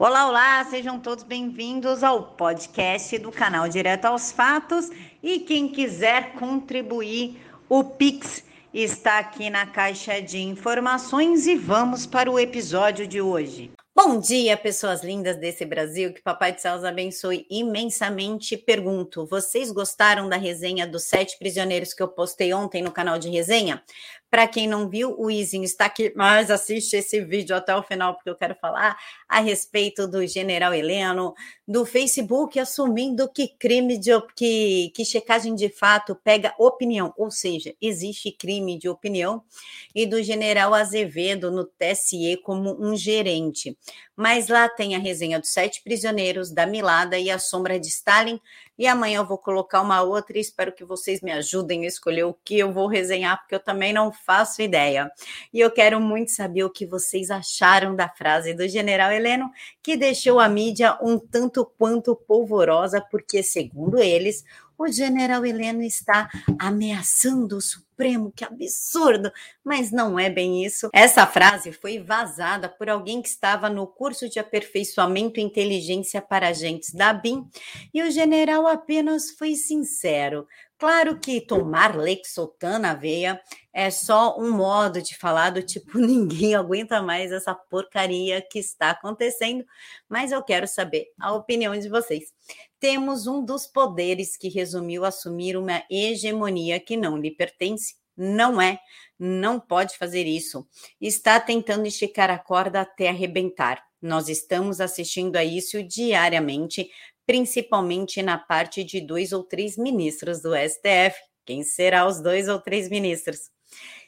Olá, olá, sejam todos bem-vindos ao podcast do canal Direto aos Fatos. E quem quiser contribuir, o Pix está aqui na caixa de informações e vamos para o episódio de hoje. Bom dia, pessoas lindas desse Brasil, que Papai do Céu os abençoe imensamente. Pergunto, vocês gostaram da resenha dos sete prisioneiros que eu postei ontem no canal de resenha? Para quem não viu, o Izinho está aqui, mas assiste esse vídeo até o final, porque eu quero falar a respeito do general Heleno, do Facebook assumindo que crime de que, que checagem de fato pega opinião, ou seja, existe crime de opinião, e do general Azevedo no TSE como um gerente. Mas lá tem a resenha dos sete prisioneiros, da Milada e a sombra de Stalin, e amanhã eu vou colocar uma outra e espero que vocês me ajudem a escolher o que eu vou resenhar, porque eu também não faço ideia. E eu quero muito saber o que vocês acharam da frase do general Heleno, que deixou a mídia um tanto quanto polvorosa, porque, segundo eles, o general Heleno está ameaçando o Supremo, que absurdo! Mas não é bem isso. Essa frase foi vazada por alguém que estava no curso de aperfeiçoamento inteligência para agentes da BIM e o general apenas foi sincero. Claro que tomar Lexotan na veia é só um modo de falar do tipo ninguém aguenta mais essa porcaria que está acontecendo, mas eu quero saber a opinião de vocês. Temos um dos poderes que resumiu assumir uma hegemonia que não lhe pertence, não é, não pode fazer isso. Está tentando esticar a corda até arrebentar. Nós estamos assistindo a isso diariamente, principalmente na parte de dois ou três ministros do STF. Quem será os dois ou três ministros?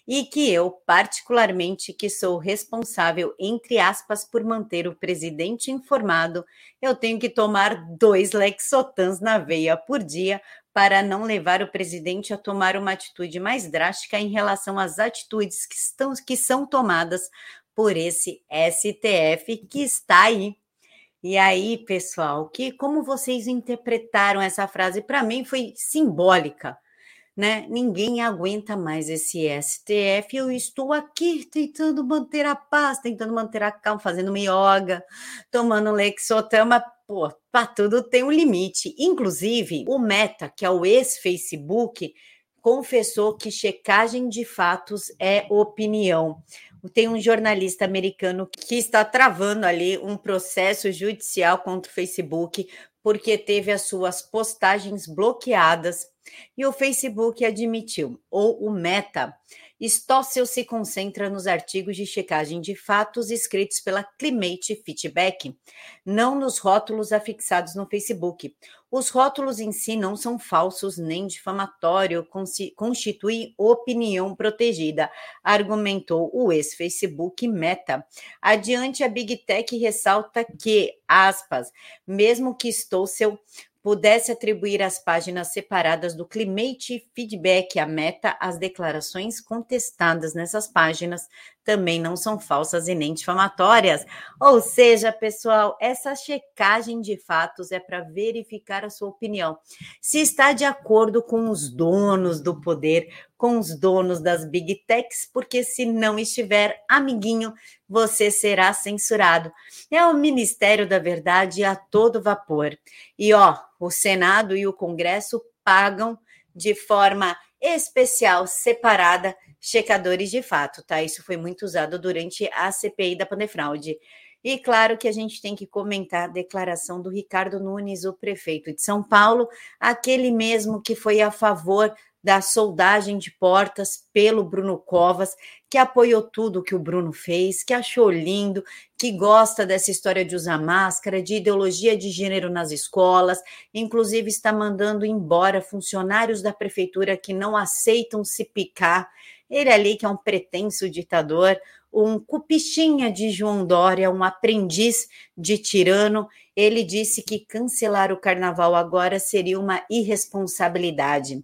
E que eu, particularmente, que sou responsável, entre aspas, por manter o presidente informado, eu tenho que tomar dois Lexotans na veia por dia para não levar o presidente a tomar uma atitude mais drástica em relação às atitudes que, estão, que são tomadas por esse STF que está aí e aí, pessoal, que como vocês interpretaram essa frase? Para mim foi simbólica, né? Ninguém aguenta mais esse STF. Eu estou aqui tentando manter a paz, tentando manter a calma, fazendo yoga, tomando lexotama. Pô, para tudo tem um limite. Inclusive, o Meta, que é o ex-Facebook, confessou que checagem de fatos é opinião. Tem um jornalista americano que está travando ali um processo judicial contra o Facebook porque teve as suas postagens bloqueadas. E o Facebook admitiu, ou o Meta, Stossel se concentra nos artigos de checagem de fatos escritos pela Climate Feedback, não nos rótulos afixados no Facebook. Os rótulos em si não são falsos nem difamatório, constituem opinião protegida, argumentou o ex-Facebook Meta. Adiante, a Big Tech ressalta que, aspas, mesmo que Stossel pudesse atribuir às páginas separadas do Climate Feedback a meta, as declarações contestadas nessas páginas também não são falsas e nem difamatórias. Ou seja, pessoal, essa checagem de fatos é para verificar a sua opinião. Se está de acordo com os donos do poder, com os donos das big techs, porque se não estiver, amiguinho, você será censurado. É o Ministério da Verdade a todo vapor. E ó, o Senado e o Congresso pagam de forma especial, separada, checadores de fato, tá? Isso foi muito usado durante a CPI da Pandefraude. E claro que a gente tem que comentar a declaração do Ricardo Nunes, o prefeito de São Paulo, aquele mesmo que foi a favor da soldagem de portas pelo Bruno Covas, que apoiou tudo que o Bruno fez, que achou lindo, que gosta dessa história de usar máscara, de ideologia de gênero nas escolas, inclusive está mandando embora funcionários da prefeitura que não aceitam se picar. Ele ali que é um pretenso ditador, um cupichinha de João Dória, um aprendiz de tirano. Ele disse que cancelar o carnaval agora seria uma irresponsabilidade.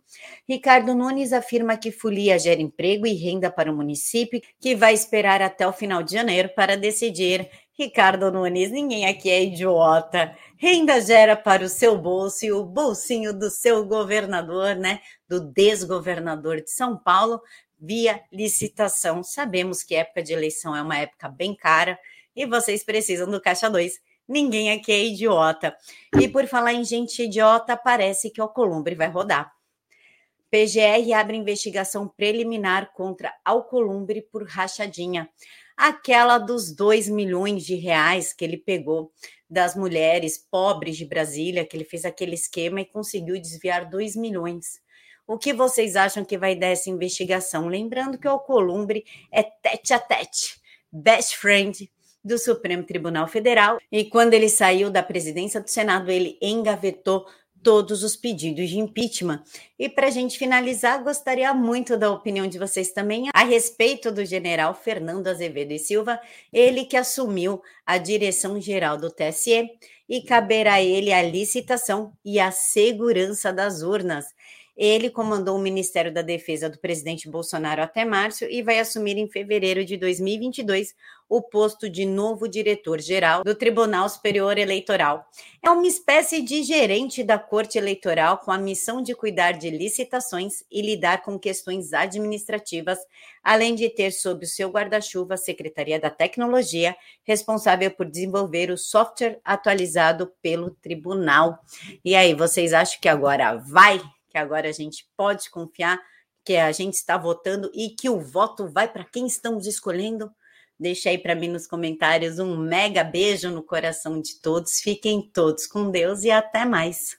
Ricardo Nunes afirma que folia gera emprego e renda para o município, que vai esperar até o final de janeiro para decidir. Ricardo Nunes, ninguém aqui é idiota. Renda gera para o seu bolso e o bolsinho do seu governador, né? Do desgovernador de São Paulo, via licitação. Sabemos que época de eleição é uma época bem cara e vocês precisam do Caixa 2. Ninguém aqui é idiota. E por falar em gente idiota, parece que o Alcolumbre vai rodar. PGR abre investigação preliminar contra Alcolumbre por rachadinha. Aquela dos 2 milhões de reais que ele pegou das mulheres pobres de Brasília, que ele fez aquele esquema e conseguiu desviar 2 milhões. O que vocês acham que vai dar essa investigação? Lembrando que o Alcolumbre é tete a tete, best friend do Supremo Tribunal Federal. E quando ele saiu da presidência do Senado, ele engavetou todos os pedidos de impeachment. E para a gente finalizar, gostaria muito da opinião de vocês também a respeito do general Fernando Azevedo e Silva, ele que assumiu a direção geral do TSE e caberá a ele a licitação e a segurança das urnas. Ele comandou o Ministério da Defesa do presidente Bolsonaro até março e vai assumir em fevereiro de 2022 o posto de novo diretor-geral do Tribunal Superior Eleitoral. É uma espécie de gerente da Corte Eleitoral com a missão de cuidar de licitações e lidar com questões administrativas, além de ter sob o seu guarda-chuva a Secretaria da Tecnologia, responsável por desenvolver o software atualizado pelo tribunal. E aí, vocês acham que agora vai que agora a gente pode confiar que a gente está votando e que o voto vai para quem estamos escolhendo? Deixa aí para mim nos comentários um mega beijo no coração de todos. Fiquem todos com Deus e até mais.